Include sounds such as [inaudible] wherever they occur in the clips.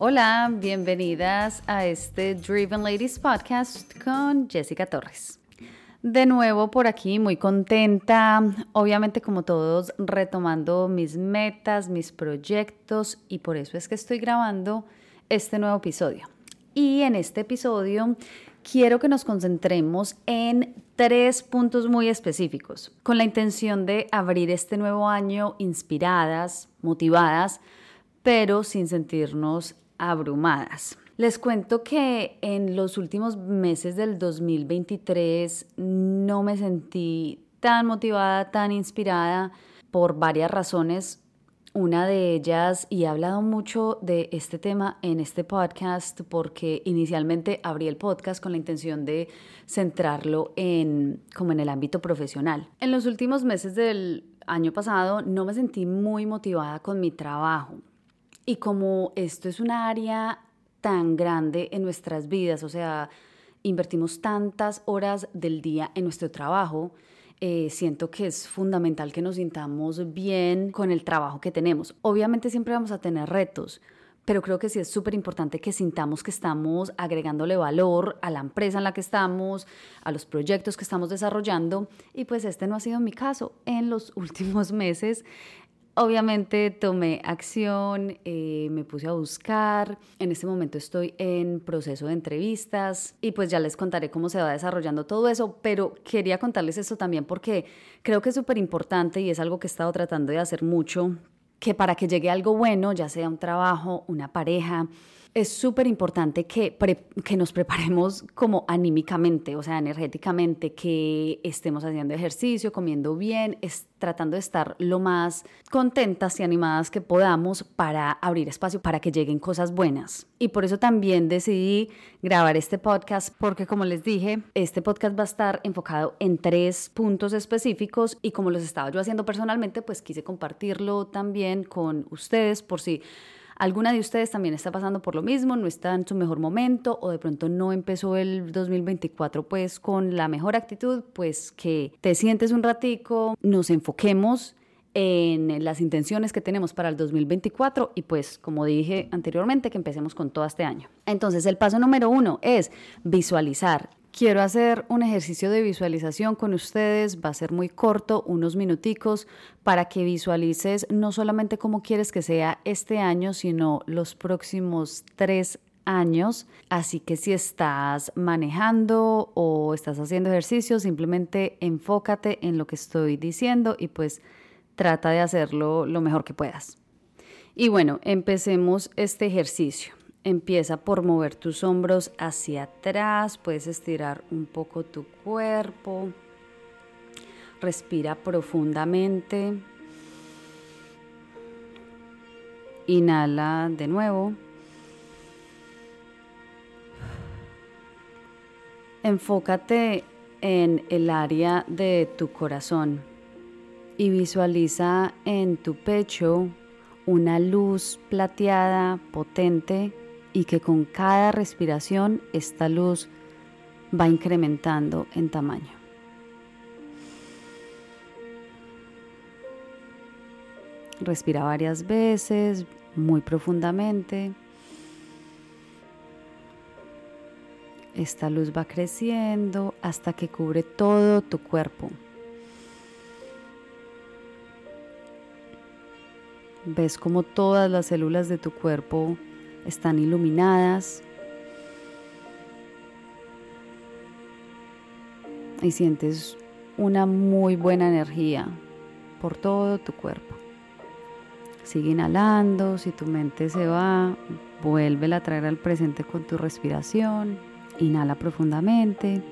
Hola, bienvenidas a este Driven Ladies Podcast con Jessica Torres. De nuevo por aquí, muy contenta, obviamente como todos retomando mis metas, mis proyectos y por eso es que estoy grabando este nuevo episodio. Y en este episodio quiero que nos concentremos en tres puntos muy específicos, con la intención de abrir este nuevo año inspiradas, motivadas, pero sin sentirnos abrumadas. Les cuento que en los últimos meses del 2023 no me sentí tan motivada, tan inspirada por varias razones. Una de ellas, y he hablado mucho de este tema en este podcast porque inicialmente abrí el podcast con la intención de centrarlo en como en el ámbito profesional. En los últimos meses del año pasado no me sentí muy motivada con mi trabajo. Y como esto es un área tan grande en nuestras vidas, o sea, invertimos tantas horas del día en nuestro trabajo, eh, siento que es fundamental que nos sintamos bien con el trabajo que tenemos. Obviamente siempre vamos a tener retos, pero creo que sí es súper importante que sintamos que estamos agregándole valor a la empresa en la que estamos, a los proyectos que estamos desarrollando. Y pues este no ha sido mi caso. En los [laughs] últimos meses Obviamente tomé acción, eh, me puse a buscar. En este momento estoy en proceso de entrevistas y pues ya les contaré cómo se va desarrollando todo eso, pero quería contarles esto también porque creo que es súper importante y es algo que he estado tratando de hacer mucho, que para que llegue algo bueno, ya sea un trabajo, una pareja, es súper importante que, que nos preparemos como anímicamente, o sea, energéticamente, que estemos haciendo ejercicio, comiendo bien, tratando de estar lo más contentas y animadas que podamos para abrir espacio para que lleguen cosas buenas. Y por eso también decidí grabar este podcast, porque como les dije, este podcast va a estar enfocado en tres puntos específicos y como los estaba yo haciendo personalmente, pues quise compartirlo también con ustedes por si alguna de ustedes también está pasando por lo mismo, no está en su mejor momento o de pronto no empezó el 2024 pues con la mejor actitud, pues que te sientes un ratico, nos enfoquemos en las intenciones que tenemos para el 2024 y pues como dije anteriormente que empecemos con todo este año. Entonces el paso número uno es visualizar Quiero hacer un ejercicio de visualización con ustedes, va a ser muy corto, unos minuticos, para que visualices no solamente cómo quieres que sea este año, sino los próximos tres años. Así que si estás manejando o estás haciendo ejercicio, simplemente enfócate en lo que estoy diciendo y pues trata de hacerlo lo mejor que puedas. Y bueno, empecemos este ejercicio. Empieza por mover tus hombros hacia atrás, puedes estirar un poco tu cuerpo. Respira profundamente. Inhala de nuevo. Enfócate en el área de tu corazón y visualiza en tu pecho una luz plateada potente y que con cada respiración esta luz va incrementando en tamaño. Respira varias veces, muy profundamente. Esta luz va creciendo hasta que cubre todo tu cuerpo. Ves como todas las células de tu cuerpo están iluminadas y sientes una muy buena energía por todo tu cuerpo. Sigue inhalando, si tu mente se va, vuelve a traer al presente con tu respiración. Inhala profundamente.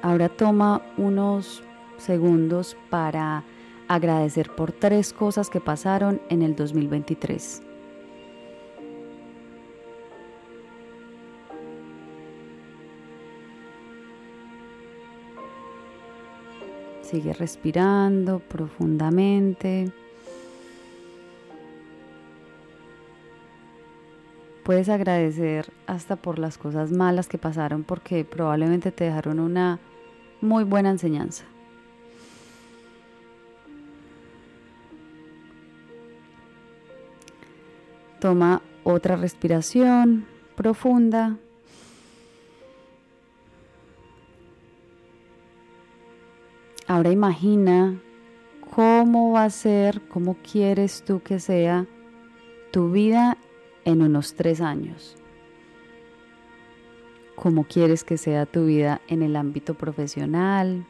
Ahora toma unos segundos para agradecer por tres cosas que pasaron en el 2023. Sigue respirando profundamente. Puedes agradecer hasta por las cosas malas que pasaron porque probablemente te dejaron una muy buena enseñanza. Toma otra respiración profunda. Ahora imagina cómo va a ser, cómo quieres tú que sea tu vida en unos tres años. Cómo quieres que sea tu vida en el ámbito profesional.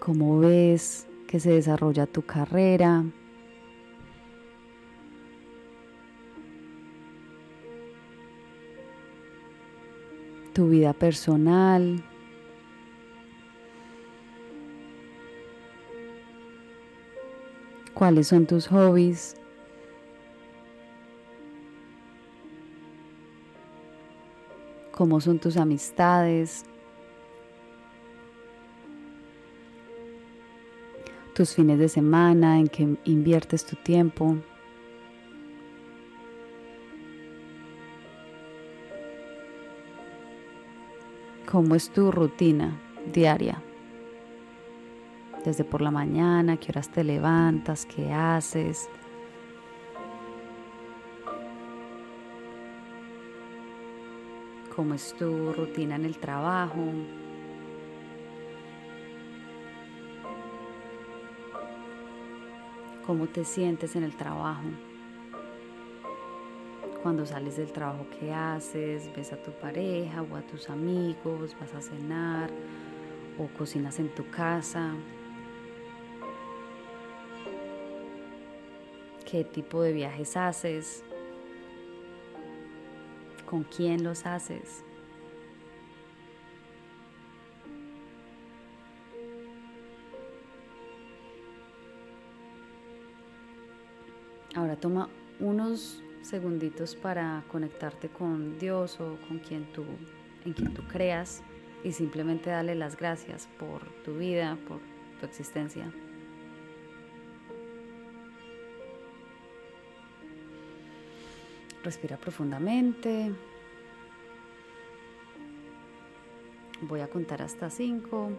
Cómo ves que se desarrolla tu carrera. Tu vida personal. cuáles son tus hobbies, cómo son tus amistades, tus fines de semana, en que inviertes tu tiempo. ¿Cómo es tu rutina diaria? desde por la mañana, qué horas te levantas, qué haces. ¿Cómo es tu rutina en el trabajo? ¿Cómo te sientes en el trabajo? Cuando sales del trabajo, ¿qué haces? ¿Ves a tu pareja o a tus amigos? ¿Vas a cenar? ¿O cocinas en tu casa? qué tipo de viajes haces, con quién los haces. Ahora toma unos segunditos para conectarte con Dios o con quien tú, en quien tú creas y simplemente dale las gracias por tu vida, por tu existencia. Respira profundamente. Voy a contar hasta cinco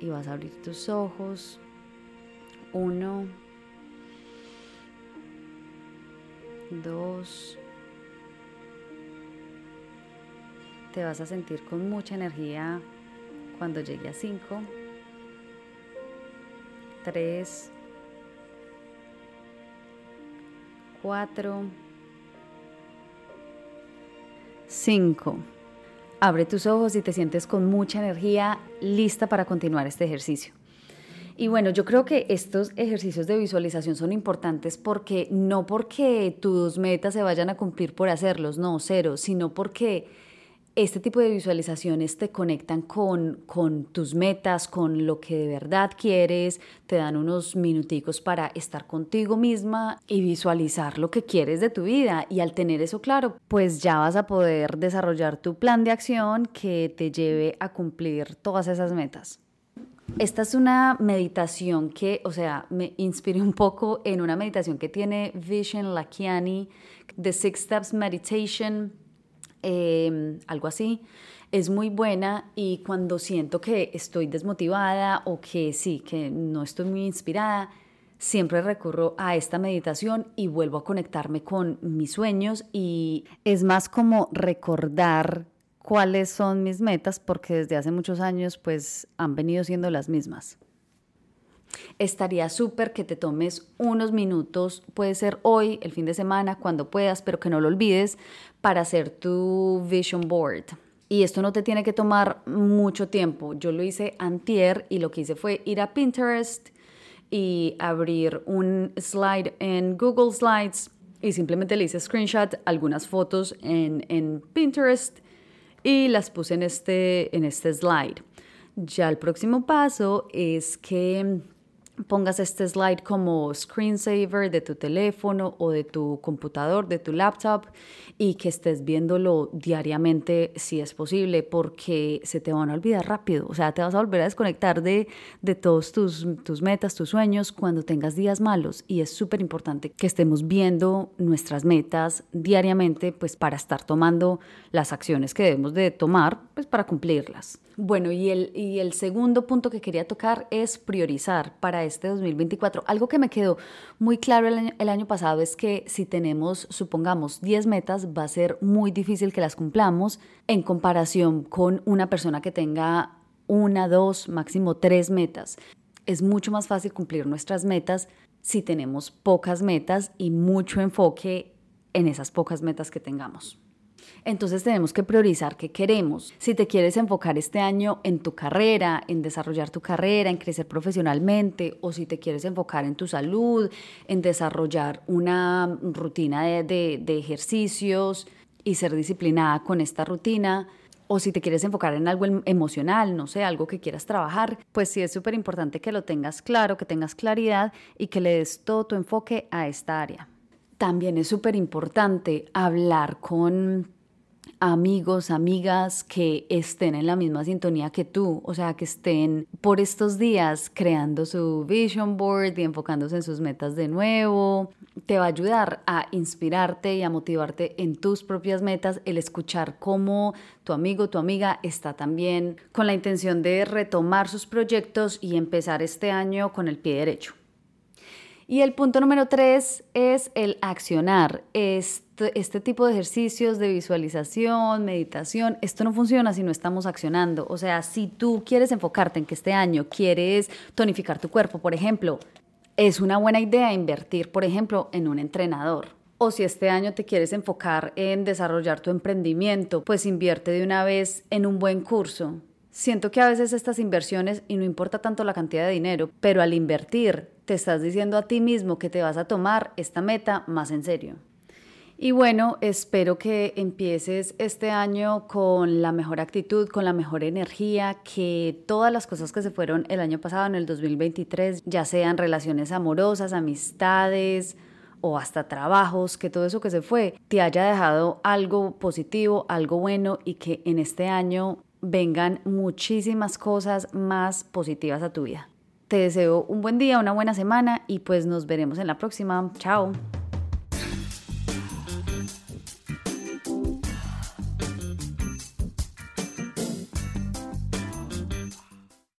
y vas a abrir tus ojos. Uno, dos. Te vas a sentir con mucha energía cuando llegue a cinco. Tres, cuatro. 5. Abre tus ojos y te sientes con mucha energía lista para continuar este ejercicio. Y bueno, yo creo que estos ejercicios de visualización son importantes porque no porque tus metas se vayan a cumplir por hacerlos, no, cero, sino porque este tipo de visualizaciones te conectan con, con, tus metas, con lo que de verdad quieres, te dan unos minuticos para estar contigo misma y visualizar lo que quieres de tu vida. Y al tener eso claro, pues ya vas a poder desarrollar tu plan de acción que te lleve a cumplir todas esas metas. Esta es una meditación que, o sea, me inspiré un poco en una meditación que tiene Vishen Lakiani, The Six Steps Meditation Em, algo así, es muy buena y cuando siento que estoy desmotivada o que sí, que no estoy muy inspirada, siempre recurro a esta meditación y vuelvo a conectarme con mis sueños y es más como recordar cuáles son mis metas porque desde hace muchos años pues han venido siendo las mismas. Estaría súper que te tomes unos minutos, puede ser hoy, el fin de semana, cuando puedas, pero que no lo olvides, para hacer tu vision board. Y esto no te tiene que tomar mucho tiempo. Yo lo hice antier y lo que hice fue ir a Pinterest y abrir un slide en Google Slides y simplemente le hice screenshot algunas fotos en, en Pinterest y las puse en este, en este slide. Ya el próximo paso es que pongas este slide como screensaver de tu teléfono o de tu computador, de tu laptop y que estés viéndolo diariamente si es posible porque se te van a olvidar rápido, o sea, te vas a volver a desconectar de, de todos tus, tus metas, tus sueños cuando tengas días malos y es súper importante que estemos viendo nuestras metas diariamente pues para estar tomando las acciones que debemos de tomar pues para cumplirlas. Bueno, y el, y el segundo punto que quería tocar es priorizar. Para este 2024. Algo que me quedó muy claro el año pasado es que si tenemos, supongamos, 10 metas, va a ser muy difícil que las cumplamos en comparación con una persona que tenga una, dos, máximo tres metas. Es mucho más fácil cumplir nuestras metas si tenemos pocas metas y mucho enfoque en esas pocas metas que tengamos. Entonces tenemos que priorizar qué queremos. Si te quieres enfocar este año en tu carrera, en desarrollar tu carrera, en crecer profesionalmente, o si te quieres enfocar en tu salud, en desarrollar una rutina de, ejercicios y ser disciplinada con esta rutina, o si te quieres enfocar en algo em, emocional, no sé, algo que quieras trabajar, pues sí es súper importante que lo tengas claro, que tengas claridad y que le des todo tu enfoque a esta área. También es súper importante hablar con amigos, amigas que estén en la misma sintonía que tú, o sea, que estén por estos días creando su vision board y enfocándose en sus metas de nuevo. Te va a ayudar a inspirarte y a motivarte en tus propias metas el escuchar cómo tu amigo, tu amiga está también con la intención de retomar sus proyectos y empezar este año con el pie derecho. Y el punto número tres es el accionar. Este, este, tipo de ejercicios de visualización, meditación, esto no funciona si no estamos accionando. O sea, si tú quieres enfocarte en que este año quieres tonificar tu cuerpo, por ejemplo, es una buena idea invertir, por ejemplo, en un entrenador. O si este año te quieres enfocar en desarrollar tu emprendimiento, pues invierte de una vez en un buen curso. Siento que a veces estas inversiones, y no importa tanto la cantidad de dinero, pero al invertir te estás diciendo a ti mismo que te vas a tomar esta meta más en serio. Y bueno, espero que empieces este año con la mejor actitud, con la mejor energía, que todas las cosas que se fueron el año pasado, en el 2023, ya sean relaciones amorosas, amistades o hasta trabajos, que todo eso que se fue te haya dejado algo positivo, algo bueno y que en este año vengan muchísimas cosas más positivas a tu vida. Te deseo un buen día, una buena semana y pues nos veremos en la próxima. Chao.